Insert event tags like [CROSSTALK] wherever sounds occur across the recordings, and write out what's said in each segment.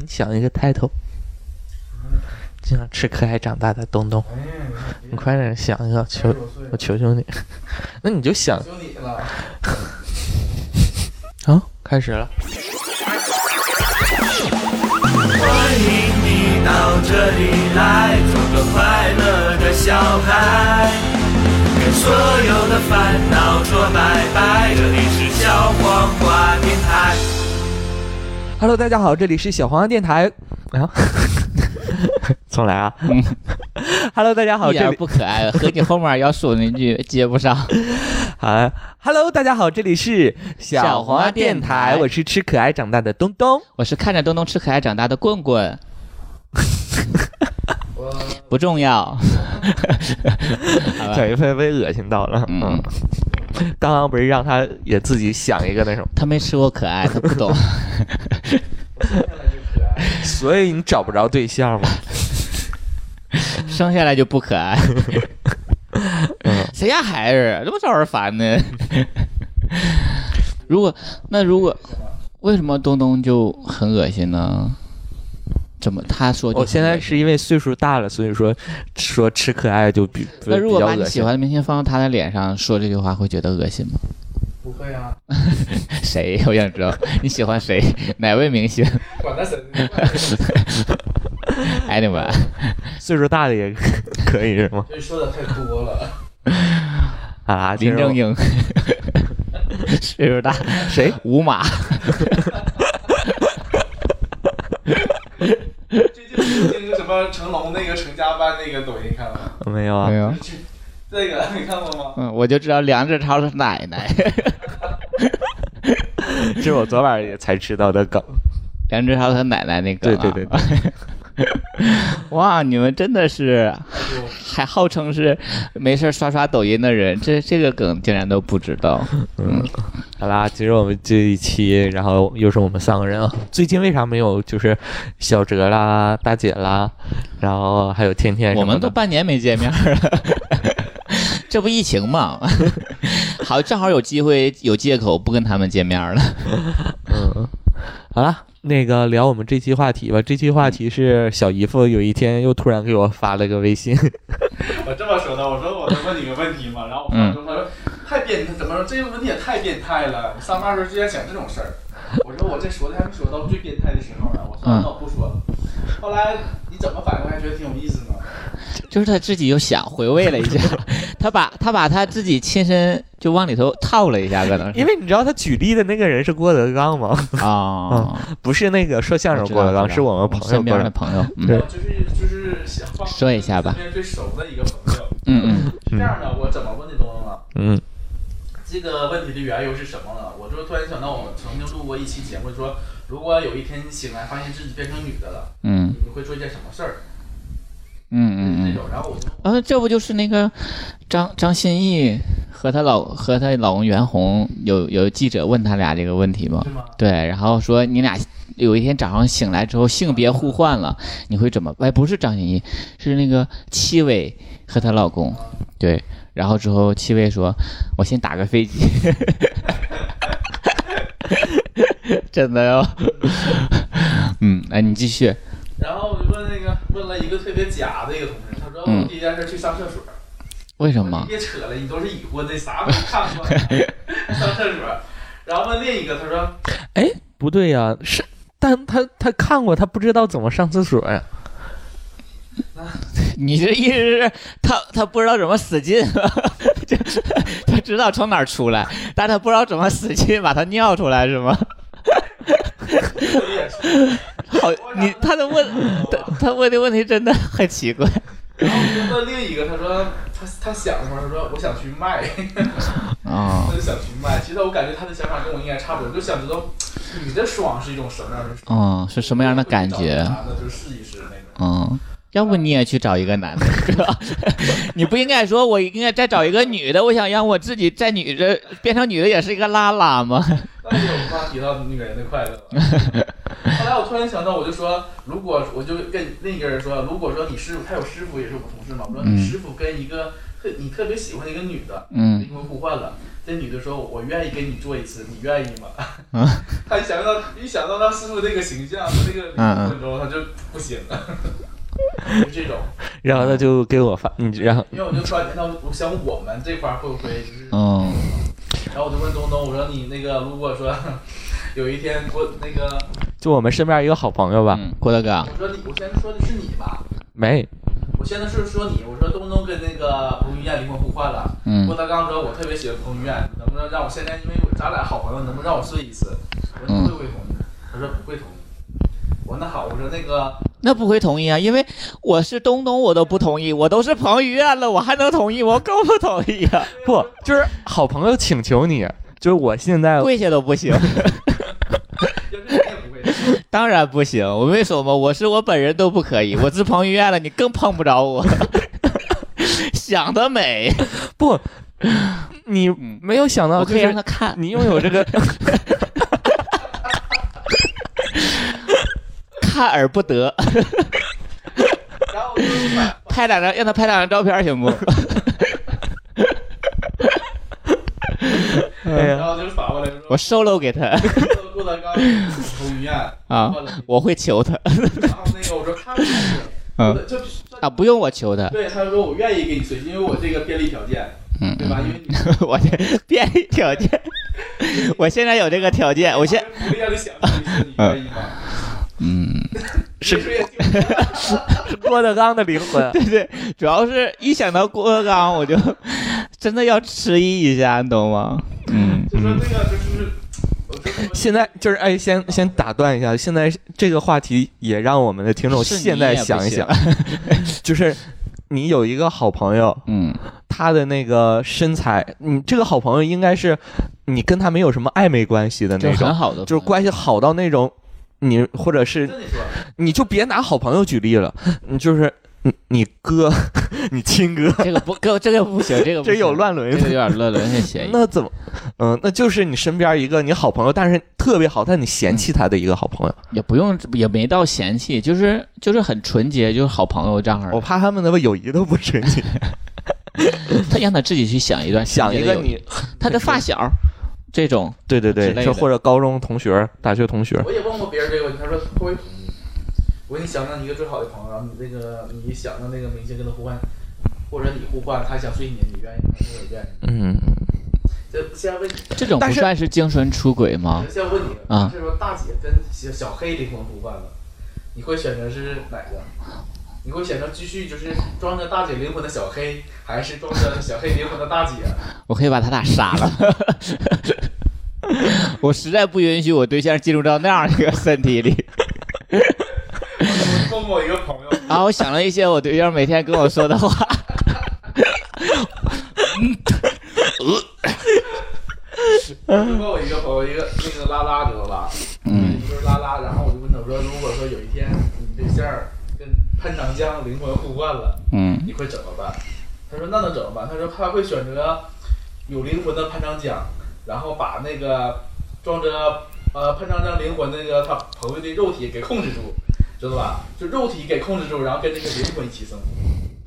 你想一个 title，就像吃可爱长大的东东，哎，你快点想一个，求我求求你，[LAUGHS] 那你就想。啊，开始了。欢迎你到这里来，做个快乐的小孩，跟所有的烦恼说拜拜。这里是小黄瓜电台。Hello，大家好，这里是小黄鸭电台。啊，[LAUGHS] 重来啊。[LAUGHS] Hello，大家好，一点这里不可爱，和你后面要说那句接不上。好，Hello，大家好，这里是小黄鸭电台，我是吃可爱长大的东东。我是看着东东吃可爱长大的棍棍，[LAUGHS] 不重要。小鱼飞被恶心到了，嗯嗯，刚刚不是让他也自己想一个那什么，他没吃过可爱，他不懂。[LAUGHS] 所以你找不着对象嘛？[LAUGHS] 生下来就不可爱，嗯，谁家孩子这么招人烦呢？如果那如果为什么东东就很恶心呢？怎么他说就我现在是因为岁数大了，所以说说吃可爱就比那如果把你喜欢的明星放到他的脸上说这句话，会觉得恶心吗？不会啊，[LAUGHS] 谁？[LAUGHS] 我想知道 [LAUGHS] 你喜欢谁？哪位明星管他神。？Anyway，岁数大的也可以是吗？这说的太多了。啊，林正英，岁数大，谁？五马，最近不是那个什么成龙那个成家班那个抖音看了吗？没有啊没？有，这个 [LAUGHS] 你看过吗？嗯，我就知道梁志超是奶奶，这 [LAUGHS] 是我昨晚也才知道的梗。梁志超他奶奶那个、啊，对对对对，[LAUGHS] 哇，你们真的是还号称是没事刷刷抖音的人，这这个梗竟然都不知道。嗯，好啦，其实我们这一期，然后又是我们三个人啊。最近为啥没有就是小哲啦、大姐啦，然后还有天天？我们都半年没见面了，这不疫情嘛？[LAUGHS] 好，正好有机会有借口不跟他们见面了。嗯，[LAUGHS] 好了，那个聊我们这期话题吧。这期话题是小姨夫有一天又突然给我发了个微信，[LAUGHS] 我这么说的，我说我能问你个问题吗？然后我嗯说他说太变态，怎么说这个问题也太变态了？你上班时候居然想这种事儿。我说我这说的还没说到最变态的时候呢。我说嗯那我不说了。后来你怎么反应？还觉得挺有意思呢。就是他自己又想回味了一下，[LAUGHS] 他把他把他自己亲身就往里头套了一下，可能是因为你知道他举例的那个人是郭德纲吗？[LAUGHS] 啊，[LAUGHS] 不是那个说相声郭德纲，是我们朋友身边郭德纲。的朋友，嗯对就是就是想说一下吧身边最熟的一个朋友。嗯嗯是这样的，我怎么问的东东啊？嗯这个问题的缘由是什么呢？我就突然想到，我们曾经录过一期节目，说如果有一天你醒来发现自己变成女的了，嗯你会做一件什么事儿？嗯嗯嗯，然后我就啊，这不就是那个张张歆艺和她老和她老公袁弘有有记者问他俩这个问题吗？吗？对，然后说你俩有一天早上醒来之后性别互换了，你会怎么？哎，不是张歆艺，是那个戚薇和她老公。对，然后之后戚薇说：“我先打个飞机。[LAUGHS] ”真的哟。嗯，哎，你继续。然后我就问那个问了一个特别假的一个同事，他说嗯我第一件事去上厕所。为什么？别扯了，你都是已婚的，啥没看过？[LAUGHS] 上厕所。然后问另一个，他说哎，不对呀、是，但他他看过，他不知道怎么上厕所呀。[LAUGHS] 你这意思是他他不知道怎么使劲，[LAUGHS] 就是他知道从哪儿出来，但他不知道怎么使劲把它尿出来是吗？好，你他的问他他问的问题真的很奇怪。然后问另一个，他说他他想什么？他说我想去卖，啊、他就想去卖。其实我感觉他的想法跟我应该差不多，就想知道你的爽是一种什么样的爽，嗯，是什么样的感觉？男的就试一试那种。嗯，要不你也去找一个男的，[LAUGHS] 是吧？你不应该说我应该再找一个女的，我想让我自己在女的变成女的也是一个拉拉吗？那就无法提到女人的快乐。后来我突然想到，我就说，如果我就跟另一个人说，如果说你师傅，他有师傅也是我同事嘛，我说你嗯师傅跟一个特你特别喜欢的一个女的，嗯灵魂互换了。这女的说：“我愿意跟你做一次，你愿意吗？”啊 [LAUGHS] 他一想到一想到他师傅那个形象和那个灵魂之后，他就不行了，就这种。然后他就给我发，你然后因为我就突然间到，我想我们这块儿会不会就是，嗯然后我就问东东，我说你那个如果说有一天我那个，就我们身边一个好朋友吧，嗯，郭德纲我说你，我现在说的是你吧？没我现在是说你，我说东东跟那个彭于晏灵魂互换了。嗯郭德纲说：“我特别喜欢彭于晏，能不能让我现在，因为咱俩好朋友，能不能让我睡一次？”我说：“你会不会同意？”他说：“不会同意。”我说：“那好。”我说：“那个，那不会同意啊，因为我是东东，我都不同意，我都是彭于晏了，我还能同意？我更不同意啊，[LAUGHS] 不就是好朋友请求你，就是我现在跪下都不行。当然不行。我为什么？我是我本人都不可以，我是彭于晏了，你更碰不着我。[LAUGHS] 想得美，不，你没有想到我可以就是让他看。你拥有这个，看而不得，拍两张，让他拍两张照片行不？哎呀，然后就反过来说，我 solo 给他。郭德纲彭于晏啊，我会求他。然后那个我说嗯。就啊，不用我求他，对他说我愿意给你随，因为我这个便利条件，嗯对吧？因为你 [LAUGHS] 我的便利条件，[LAUGHS] 我现在有这个条件，我现福利让你想象一次，你愿意吗？嗯，是。不是也是郭德纲的灵魂。[LAUGHS] 对对，主要是一想到郭德纲，我就 [LAUGHS] 真的要迟疑一下，你懂吗？嗯。就说那个就是，现在就是哎，先先打断一下，现在这个话题也让我们的听众现在想一行想，[LAUGHS] 就是你有一个好朋友，嗯。他的那个身材，你这个好朋友应该是你跟他没有什么暧昧关系的那种，很好的，就是关系好到那种，你或者是你就别拿好朋友举例了，你就是你你哥，[LAUGHS] 你亲哥，这个不，哥这个不行，这个不这有乱伦这个有点乱伦的嫌疑。[LAUGHS] 那怎么？嗯，那就是你身边一个你好朋友，但是特别好，但你嫌弃他的一个好朋友。也不用，也没到嫌弃，就是就是很纯洁，就是好朋友这样儿。我怕他们的友谊都不纯洁。[LAUGHS] 他让他自己去想一段想一个你，他的发小这种，对对对，就或者高中同学、大学同学，我也问过别人这个问题，他说会不会同意？我说你想想你一个最好的朋友，然后你那个你想让那个明星跟他互换，或者你互换，他想睡你，你愿意吗？我愿意。嗯，这现在问，这种不算是精神出轨吗？现在问你，啊是说大姐跟小小黑灵魂互换了，你会选择是哪个？你会选择继续就是装着大姐灵魂的小黑，还是装着小黑灵魂的大姐？[LAUGHS] 我可以把他俩杀了。[LAUGHS] 我实在不允许我对象进入到那样一个身体里。问过我一个朋友，然后我想了一些我对象每天跟我说的话，[LAUGHS] 问过我一个朋友，一个那个拉拉知道吧？嗯，就是拉拉，然后我就问他，我说如果说有一天你对象跟潘长江灵魂互换了，嗯你会怎么办？他说那能怎么办？他说他会选择有灵魂的潘长江，然后把那个装着呃潘长江灵魂那个他朋友的肉体给控制住，知道吧？就肉体给控制住，然后跟这个灵魂一起生活。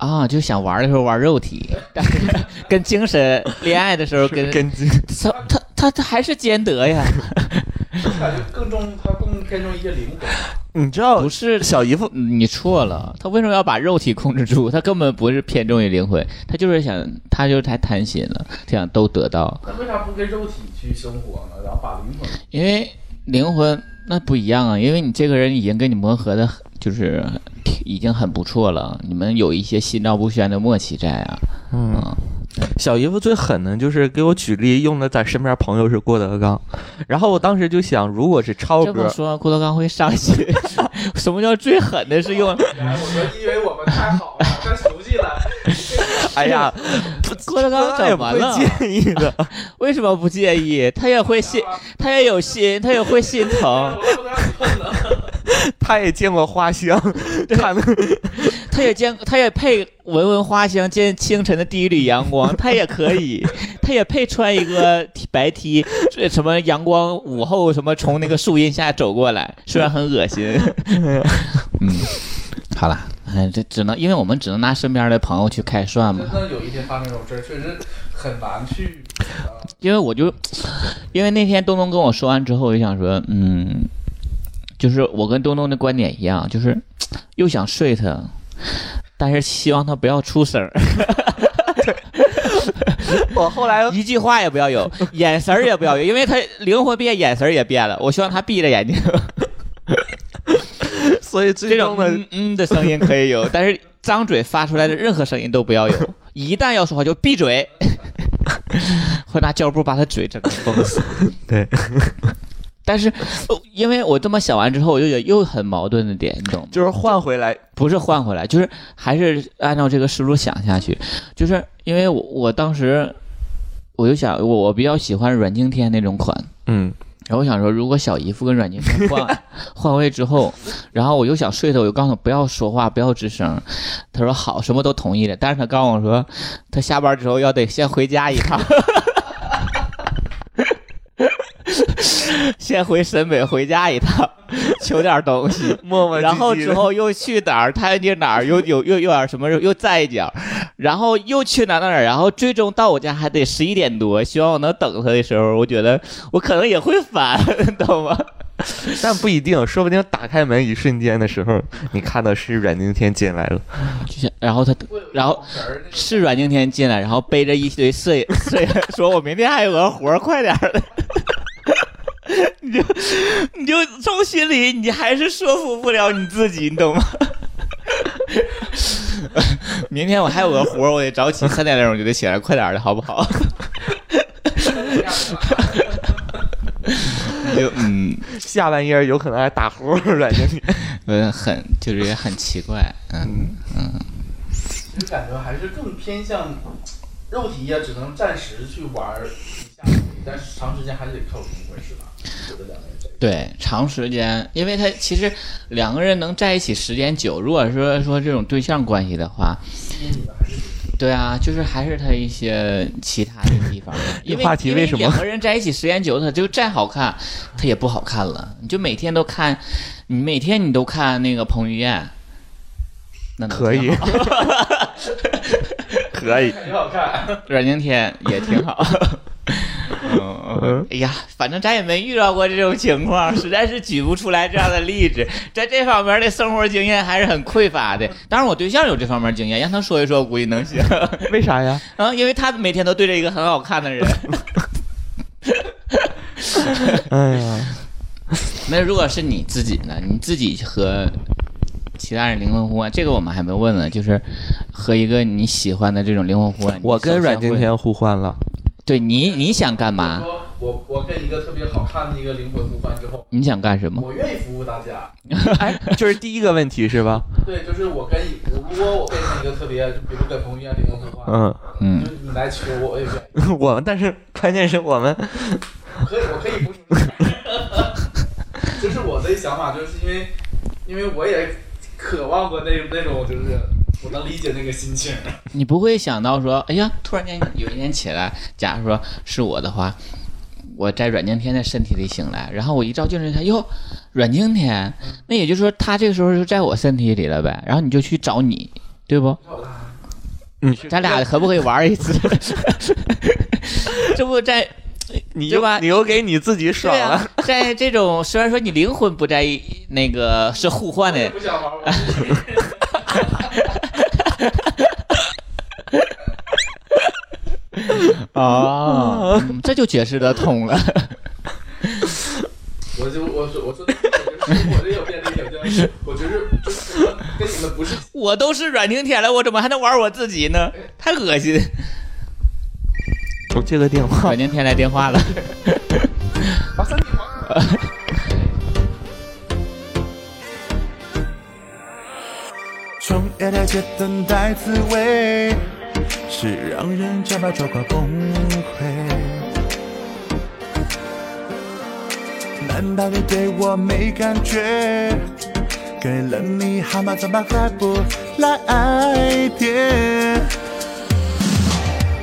啊，就想玩的时候玩肉体，但 [LAUGHS] 是跟精神恋爱的时候跟 [LAUGHS] 跟他他他他还是兼得呀，感觉更重，他更偏重一些灵魂。你知道不是小姨夫嗯你错了，他为什么要把肉体控制住？他根本不是偏重于灵魂，他就是想，他就是太贪心了，他想都得到，那为啥不跟肉体去生活呢？然后把灵魂因为灵魂那不一样啊，因为你这个人已经跟你磨合的，就是已经很不错了，你们有一些心照不宣的默契在啊，嗯，啊，小姨夫最狠的就是给我举例，用的在身边朋友是郭德纲，然后我当时就想，如果是超哥，这么说郭德纲会伤心。[LAUGHS] 什么叫最狠的是用？我说，因为我们太好了，太熟悉了。[LAUGHS] 哎呀，郭德纲怎么了？介意的。为什么不介意？他也会心，[LAUGHS] 他也有心，他也会心疼。他也见过花香，看他也见，他也配闻闻花香，见清晨的第一缕阳光，[LAUGHS] 他也可以，他也配穿一个白 T，这什么阳光午后什么从那个树荫下走过来，虽然很恶心。[LAUGHS] 嗯，好了，哎，这只能因为我们只能拿身边的朋友去开涮嘛真。的有一天发生这种事儿，确实很难去。啊因为我就，因为那天东东跟我说完之后，我就想说，嗯，就是我跟东东的观点一样，就是又想睡他，但是希望他不要出声儿，[LAUGHS] 我后来一句话也不要有，眼神儿也不要有，因为他灵魂变，眼神儿也变了。我希望他闭着眼睛，[LAUGHS] 所以最这种终的嗯嗯的声音可以有，但是张嘴发出来的任何声音都不要有，一旦要说话就闭嘴，[LAUGHS] 会拿胶布把他嘴整个封死。对，但是，呃因为我这么想完之后，我就有又很矛盾的点，你懂吗？就是换回来，不是换回来，就是还是按照这个思路想下去，就是因为我我当时我就想，我我比较喜欢阮经天那种款，嗯，然后我想说，如果小姨夫跟阮经天换 [LAUGHS] 换位之后，然后我又想睡他，我就告诉他不要说话，不要吱声。他说好，什么都同意了，但是他告诉我说，他下班之后要得先回家一趟。[LAUGHS] 先回沈北回家一趟，[LAUGHS] 求点东西，[LAUGHS] 磨磨然后之后又去哪儿？他那哪儿又有又又点什么？又再一脚，然后又去哪哪哪儿？然后最终到我家还得十一点多。希望我能等他的时候，我觉得我可能也会烦，懂吗？但不一定，说不定打开门一瞬间的时候，你看到是阮经天进来了，然后他然后是阮经天进来，然后背着一堆摄影摄影，说我明天还有个活儿，快点儿的。你就你就从心里你还是说服不了你自己，你懂吗？[LAUGHS] 明天我还有个活儿，我得早起，三点钟就得起来，快点儿的好不好？[LAUGHS] 你就嗯下半夜有可能还打呼，阮经天。嗯很就是也很奇怪，嗯就感觉还是更偏向肉体呀，只能暂时去玩儿一下，但是长时间还是得靠灵魂，是吧？对，长时间，因为他其实两个人能在一起时间久，如果说说这种对象关系的话，对啊，就是还是他一些其他的地方。[LAUGHS] 因为话题因为为什么两个人在一起时间久，他就再好看，他也不好看了。你就每天都看，你每天你都看那个彭于晏，那能可以 [LAUGHS] [LAUGHS] 可以，挺好看。阮经天也挺好。嗯，哎呀，反正咱也没遇到过这种情况，实在是举不出来这样的例子。[LAUGHS] 在这方面的生活经验还是很匮乏的。当然，我对象有这方面经验，让他说一说，我估计能行。[LAUGHS] 为啥呀？[LAUGHS] 啊，因为他每天都对着一个很好看的人。哎呀，那如果是你自己呢？你自己和其他人灵魂互换，这个我们还没问呢。就是和一个你喜欢的这种灵魂互换，我跟阮经，天互换了，对你你想干嘛？我我跟一个特别好看的一个灵魂互换之后，你想干什么？我愿意服务大家。[LAUGHS] 哎，就是第一个问题是吧？[LAUGHS] 对，就是我跟一如果我变成一个特别，就比如跟彭于晏灵魂互换，嗯，嗯就，你来求我，我也愿意。[LAUGHS] 我们但是关键是我们可以，我可以不听。就是我的想法，就是因为因为我也渴望过那那种，就是我能理解那个心情。你不会想到说，哎呀，突然间有一天起来，假如说是我的话，我在阮经天的身体里醒来，然后我一照镜子一看，哟，阮经天，那也就是说他这个时候就在我身体里了呗，然后你就去找你，对不？咱俩可不可以玩一次？这不在 [LAUGHS] 你就吧又你又给你自己爽了，啊，在这种虽然说你灵魂不在一那个是互换的，不想玩我自己。哦，[LAUGHS] 嗯这就解释得通了。[LAUGHS] 我就我说我说的，就是我这有便利条件，我觉得就是跟你们不是我都是阮经天了，我怎么还能玩我自己呢？太恶心！我接个电话阮，经天来电话了，把身体还。从夜台街等待滋味，是让人加把抓狂崩溃。难道你对我没感觉？给了你号码，怎么还不来电？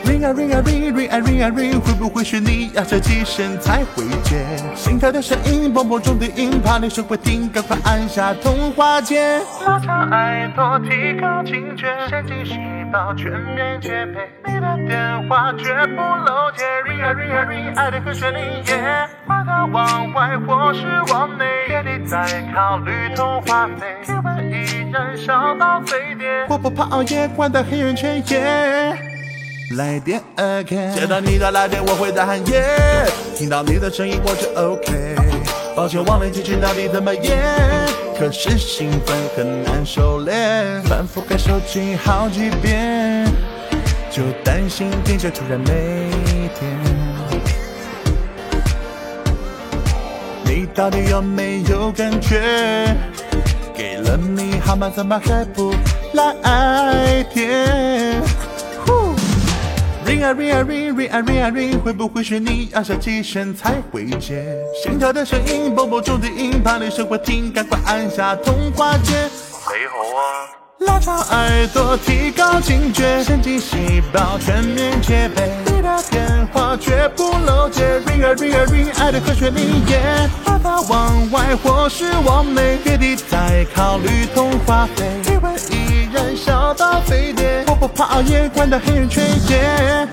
铃 ring 啊 ring 啊 ring ring 啊 ring 啊 ring，会不会是你要设几声才会接？心跳的声音，蹦蹦中的音，怕你手会停，赶快按下通话键。拉长耳朵，提高警觉，神经细到全面戒备，你的电话绝不漏接。ring 啊 ring 啊 ring，爱的和弦里耶，挂到往外或是往内，别地再考虑通话费，体温已燃烧到沸点，我不怕熬夜，关到黑眼圈，yeah。来电 again，接到你的来电，我会大喊耶，听到你的声音我就 OK。抱歉忘了进去到底怎么演，可是兴奋很难收敛，反复看手机好几遍，就担心电池突然没电。你到底有没有感觉？给了你号码怎么还不来电？呼 ring 啊 ring 啊 ring ring 啊 ring 啊 ring，会不会是你按下几声才会接？心跳的声音，蹦蹦中的音，怕你手会停，赶快按下通话键。你好啊，拉长耳朵，提高警觉，神经细胞全面戒备。你的电话绝不漏接，ring 啊 ring 啊 ring，爱的和弦里耶，把它往外或是往内，别地再考虑通话费，燃烧到沸点，我不怕熬夜，关到黑眼圈耶。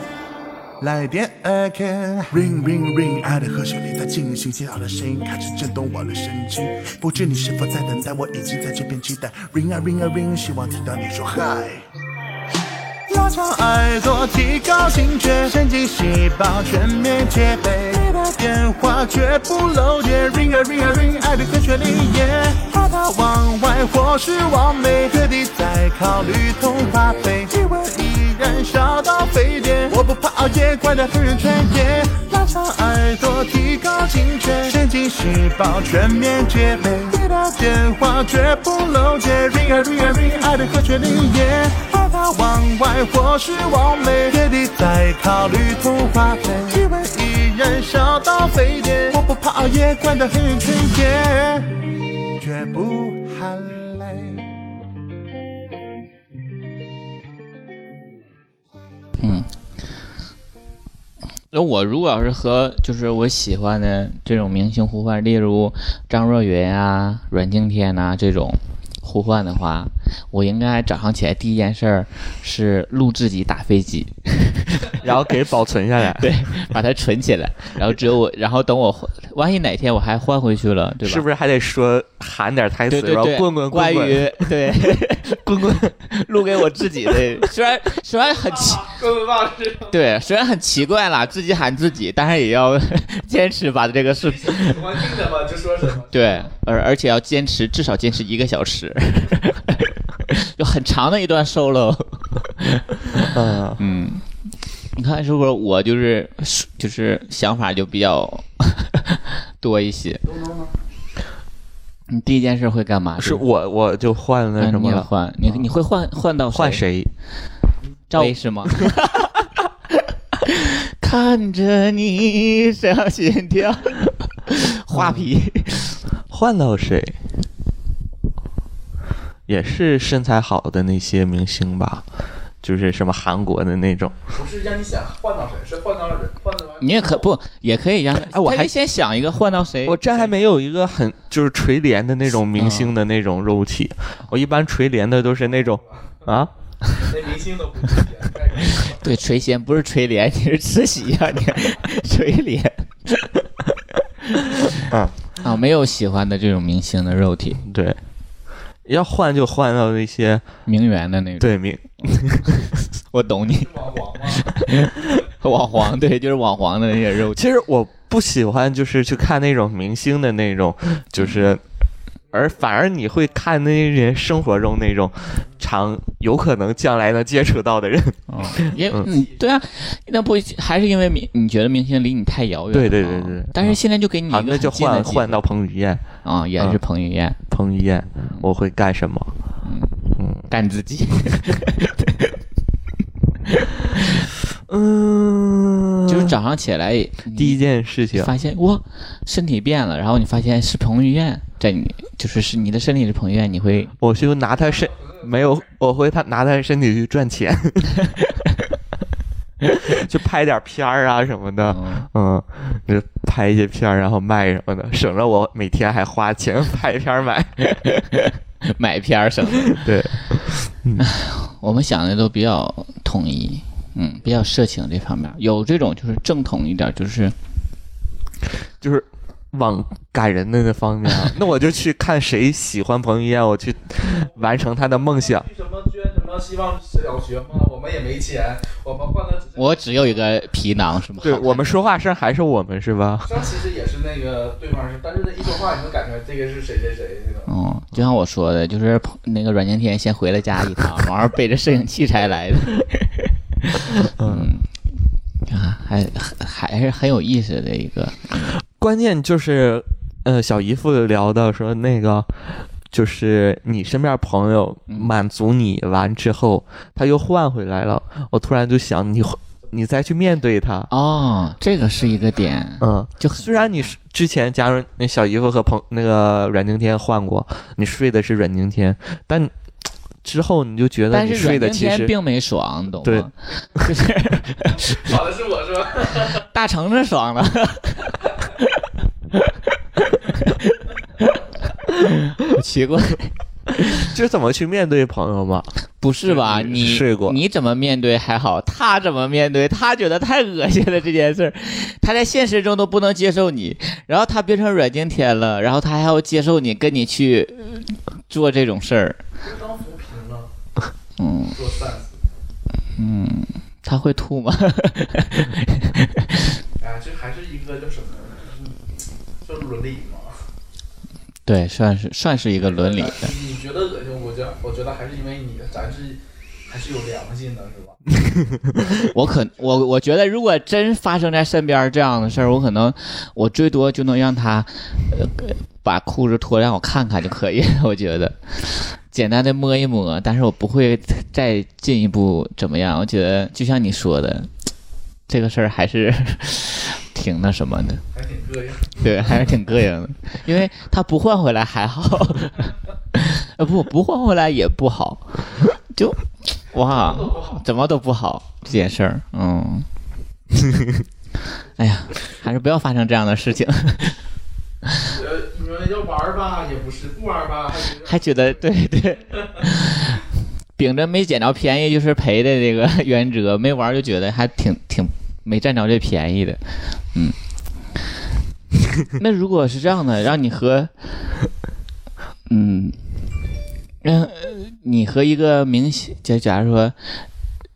来电 again，ring ring ring，爱的和弦里在进行，接到的声音开始震动我的神经。不知你是否在等待，我已经在这边期待。ring 啊 ring 啊 ring，希望听到你说 hi。拉长耳朵，提高警觉，神经细胞全面戒备。电话绝不漏接，ring 啊 ring 啊 ring，爱的和弦里耶，把它往外或是往内，决定再考虑通话费，体温已燃烧到沸点，我不怕熬夜，关掉黑眼圈耶。拉长耳朵，提高警觉，神经细胞全面戒备。你的电话绝不漏接，ring 啊 ring 啊 ring，爱的和弦里耶，把它往外或是往内，决定再考虑通话费，体温燃烧到沸点，我不怕熬夜，关掉黑眼圈耶，绝不喊累。嗯，那我如果要是和就是我喜欢的这种明星互换，例如张若昀啊、阮经天呐、这种互换的话，我应该早上起来第一件事儿是录自己打飞机，[LAUGHS] 然后给保存下来。[LAUGHS] 对，把它存起来，然后只有我，然后等我换，万一哪天我还换回去了，对吧？是不是还得说喊点台词，然后对对对，棍棍关于对棍棍，录给我自己的，虽然虽然很奇。棍棍棒是对，虽然很奇怪啦，自己喊自己，但是也要 [LAUGHS] 坚持把这个视频。喜欢听什么就说什么。对，而而且要坚持，至少坚持一个小时，就很长的一段 solo。[LAUGHS] 嗯，[LAUGHS] 嗯，你看是不是我就是就是想法就比较 [LAUGHS] 多一些？你第一件事会干嘛？是我我就换那嗯什么了，你换你你会换换到换？谁？赵薇是吗？看着你上心跳，画皮。换到谁？也是身材好的那些明星吧，就是什么韩国的那种。不是让你想换到谁，是换到人，换到你也可不也可以让，哎我还先想一个换到谁。我这还没有一个很就是垂帘的那种明星的那种肉体，我一般垂帘的都是那种啊，[LAUGHS] 连明星都不是该对垂涎不是垂帘，你是慈禧呀、你 [LAUGHS] 垂帘。[LAUGHS] 啊啊，没有喜欢的这种明星的肉体，对，要换就换到那些名媛的那种。，对名 [LAUGHS] 我懂你，网黄吗？[LAUGHS] 网黄对，就是网黄的那些肉体。其实我不喜欢就是去看那种明星的那种，就是，而反而你会看那些人生活中那种常有可能将来能接触到的人。哦，因为嗯，对啊，那不还是因为明你觉得明星离你太遥远？对对对对啊但是现在就给你一那就换换到彭于晏。啊，也是彭于晏彭于晏，我会干什么？干自己，[LAUGHS] 嗯，就是早上起来第一件事情，发现哇，身体变了，然后你发现是彭于晏在你，就是是你的身体是彭于晏，你会我就拿他身没有，我会他拿他身体去赚钱。[LAUGHS] [LAUGHS] 去拍点片儿啊什么的，嗯嗯，就拍一些片儿然后卖什么的，省着我每天还花钱 [LAUGHS] 拍片儿买。[LAUGHS] 买片儿什么的。对，我们想的都比较统一，嗯，比较色情这方面，有这种就是正统一点，就是就是往感人的那方面啊，那我就去看谁喜欢彭于晏，我去完成他的梦想。什么希望小学嘛，我们也没钱，我们换的只是我只有一个皮囊，是吗？对我们说话声还是我们是吧？这其实也是那个对方是，但是一说话你能感觉这个是谁谁谁那种。嗯，就像我说的，就是那个阮经天先回了家一趟，完后背着摄影器材来的。[LAUGHS] 嗯，啊，还还是很有意思的一个。关键就是，呃，小姨夫聊到说那个，就是你身边朋友满足你完之后，他又换回来了，我突然就想你，你再去面对他。哦，这个是一个点，嗯，就虽然你之前，假如那小姨夫和朋那个阮经天换过，你睡的是阮经天，但之后你就觉得你但是阮睡的其实经天并没爽，你懂对吗？就是跑的是我是吧？[LAUGHS] 大橙子爽了。[LAUGHS] [LAUGHS] 奇怪，[LAUGHS] 这怎么去面对朋友嘛？不是吧？你你睡过你怎么面对还好，他怎么面对？他觉得太恶心了这件事儿，他在现实中都不能接受你，然后他变成阮经天了，然后他还要接受你，跟你去呃做这种事儿，当扶贫了，嗯做善事。嗯，他会吐吗？[LAUGHS] 哎，这还是一个叫什么？就是叫伦理嘛。对，算是算是一个伦理的。你觉得恶心，我觉得我觉得还是因为你，咱是还是有良心的，是吧？[LAUGHS] 我可我我觉得，如果真发生在身边这样的事儿，我可能我最多就能让他，呃，把裤子脱让我看看就可以了。[LAUGHS] 我觉得简单的摸一摸，但是我不会再进一步怎么样。我觉得就像你说的，这个事儿还是挺那什么的，还挺膈应。对，还是挺膈应的。因为他不换回来还好，[LAUGHS] 呃不不换回来也不好，就哇。怎么都不好这件事儿，嗯，[LAUGHS] 哎呀，还是不要发生这样的事情，呃，你们要玩儿吧，也不是；不玩儿吧，还觉得还觉得对对，[LAUGHS] 秉着没捡着便宜就是赔的这个原则，没玩就觉得还挺挺没占着这便宜的，嗯。[LAUGHS] 那如果是这样的，让你和，嗯，让你和一个明星，就假如说。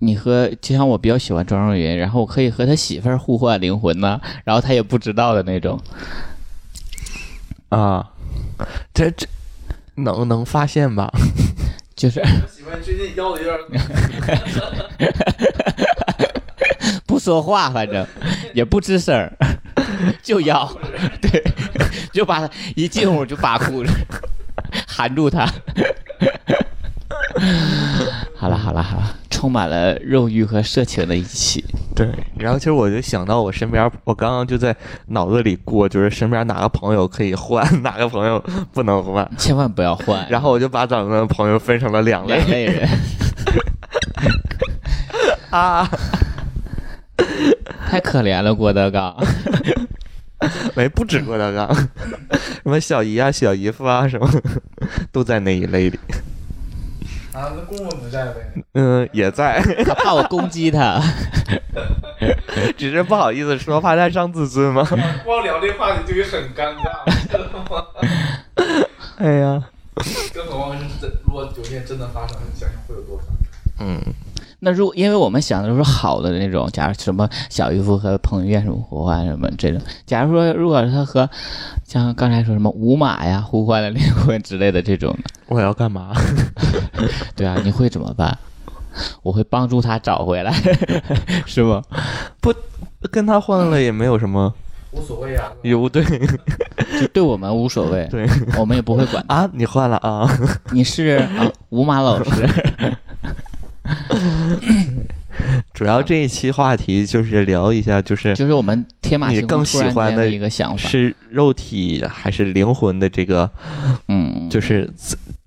你和就像我比较喜欢庄若昀，然后我可以和他媳妇儿互换灵魂呢，然后他也不知道的那种。啊，这这能能发现吧？就是我喜欢最近腰的有点不 [LAUGHS] 说话，反正也不吱声儿，[LAUGHS] 就要对，就把他一进屋就把裤子，[LAUGHS] 含住他。[LAUGHS] 好了好了好了，充满了肉欲和色情的一期。对，然后其实我就想到我身边，我刚刚就在脑子里过，就是身边哪个朋友可以换，哪个朋友不能换，千万不要换，然后我就把咱们的朋友分成了两类。人，啊，[LAUGHS] 太可怜了，郭德纲。[LAUGHS] 没不止郭德纲，[LAUGHS] 什么小姨啊、小姨夫啊什么，都在那一类里。啊，那公公不在呗。嗯，也在，他怕我攻击他，只是不好意思说，怕他伤自尊嘛。光聊这话题就会很尴尬，知道吗？哎呀，更何况是真，如果有一天真的发生，你想想会有多尴尬？嗯，那如果因为我们想的都是好的那种，假如什么小渔夫和彭于晏什么互换什么这种，假如说如果是他和像刚才说什么五马呀互换了灵魂之类的这种的，我要干嘛？[LAUGHS] 对啊，你会怎么办？我会帮助他找回来，[LAUGHS] 是吗？跟他换了也没有什么无所谓啊。有对 [LAUGHS] 就对我们无所谓，对我们也不会管。啊，你换了啊？你是啊，五马老师，[LAUGHS] 主要这一期话题就是聊一下，就是就是我们天马你更行空突然喜欢的一个想法，是肉体还是灵魂的这个，嗯，就是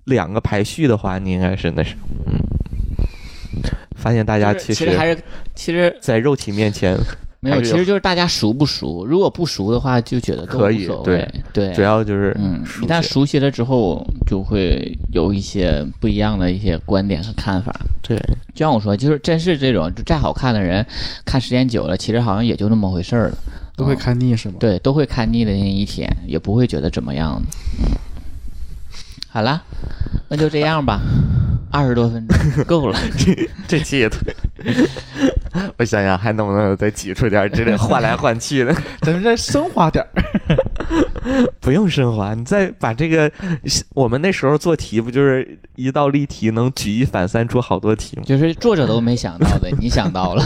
两个排序的话，你应该是那是，嗯，发现大家其实其其实还是其实在肉体面前，没有，其实就是大家熟不熟。如果不熟的话，就觉得都可以无所谓。对，主要就是嗯，一旦熟悉了之后，就会有一些不一样的一些观点和看法。对，就像我说，就是真是这种就再好看的人，看时间久了，其实好像也就那么回事儿了。都会嗯看腻是吗？对，都会看腻的那一天，也不会觉得怎么样的。嗯，好了，那就这样吧，二十多分钟够了。[LAUGHS] 这这期也特。[LAUGHS] [LAUGHS] 我想想还能不能再挤出点这类换来换去的，[LAUGHS] 咱们再升华点儿。[LAUGHS] 不用升华，你再把这个，我们那时候做题不就是一道例题能举一反三出好多题吗？就是作者都没想到的，你想到了。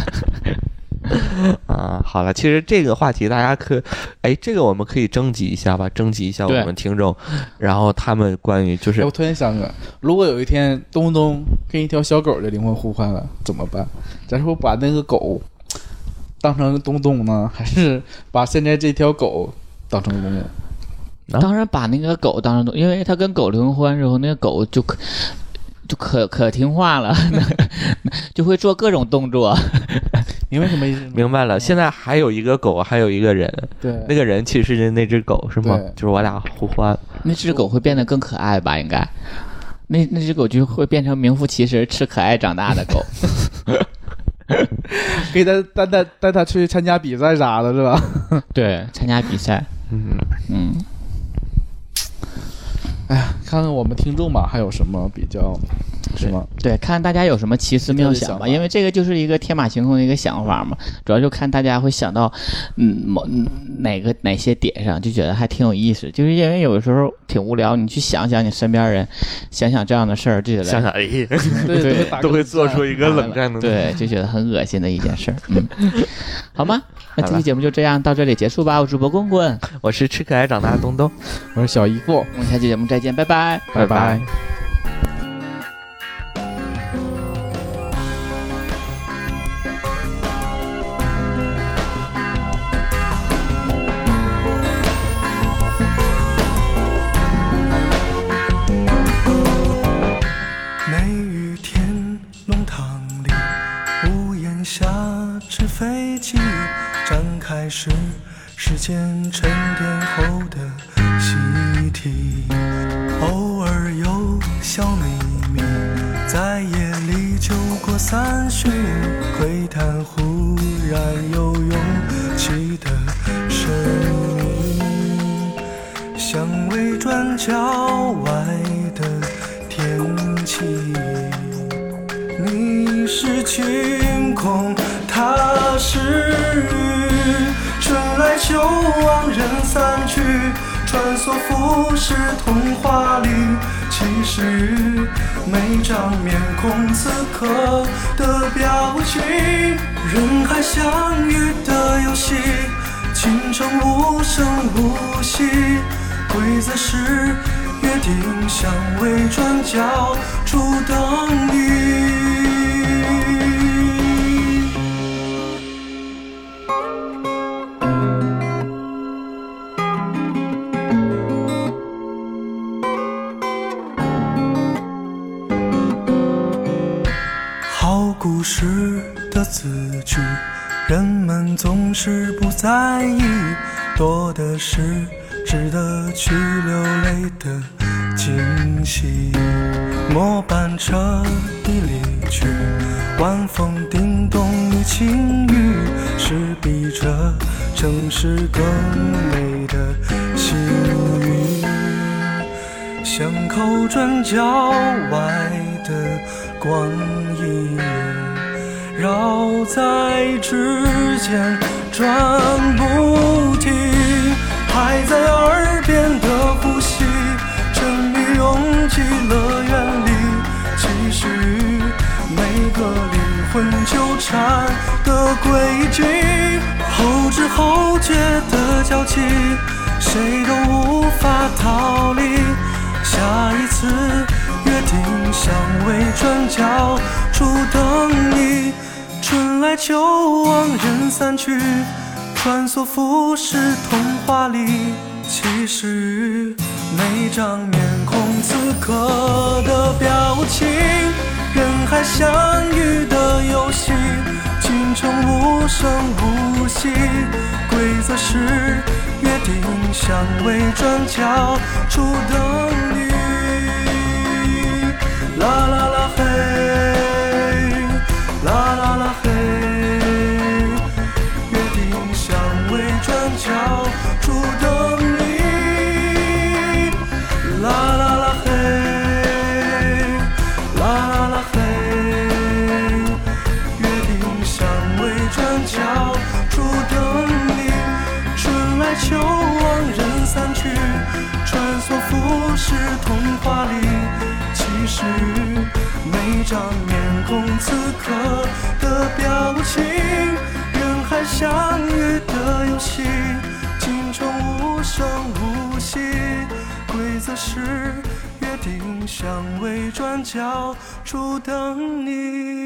[LAUGHS] 啊，好了，其实这个话题大家可，哎，这个我们可以征集一下吧，征集一下我们听众，然后他们关于就是哎我突然想个，如果有一天东东跟一条小狗的灵魂互换了，怎么办？咱是不是把那个狗当成东东呢，还是把现在这条狗当成东东？啊当然把那个狗当成东，因为他跟狗灵婚之后，那个狗就可就可可听话了，[LAUGHS] 就会做各种动作。明白什么意思？明白了。[LAUGHS] 现在还有一个狗，还有一个人，对，那个人其实是那只狗是吗对？就是我俩互换。那只狗会变得更可爱吧？应该，那那只狗就会变成名副其实吃可爱长大的狗。[LAUGHS] 给他带带带他去参加比赛啥的，是吧？[LAUGHS] 对，参加比赛，嗯，嗯，哎呀，看看我们听众吧，还有什么比较，是吗？对，看大家有什么奇思妙想吧，想因为这个就是一个天马行空的一个想法嘛，主要就看大家会想到，嗯，某嗯哪个哪些点上，就觉得还挺有意思。就是因为有的时候挺无聊，你去想想你身边人，想想这样的事儿，就觉得想想哎，[LAUGHS] 对对都会做出一个冷战的。，对，就觉得很恶心的一件事儿。嗯，好吗？那这期节目就这样到这里结束吧。我主播棍棍，我是吃可爱长大的东东，我是小姨夫，我们下期节目再见，拜拜。拜拜。间沉淀后的习题。每张面孔此刻的表情，人海相遇的游戏。倾城无声无息，规则是约定相位转角处等你。的字句，人们总是不在意，多的是值得去流泪的惊喜。末班车已离去，晚风叮咚于轻语，是比这城市更美的幸运。巷口转角外的光阴，绕在指尖转不停，还在耳边的呼吸，沉迷拥挤乐园里。其实每个灵魂纠缠的轨迹，后知后觉的交集，谁都无法逃离。下一次约定相位转角处等你，春来秋往人散去，穿梭浮世童话里。其实每张面孔此刻的表情，人海相遇的游戏，进程无声无息，规则是约定相位转角处等你。啦啦啦嘿，张面孔此刻的表情，人海相遇的游戏，青春无声无息，规则是约定相位转角处等你。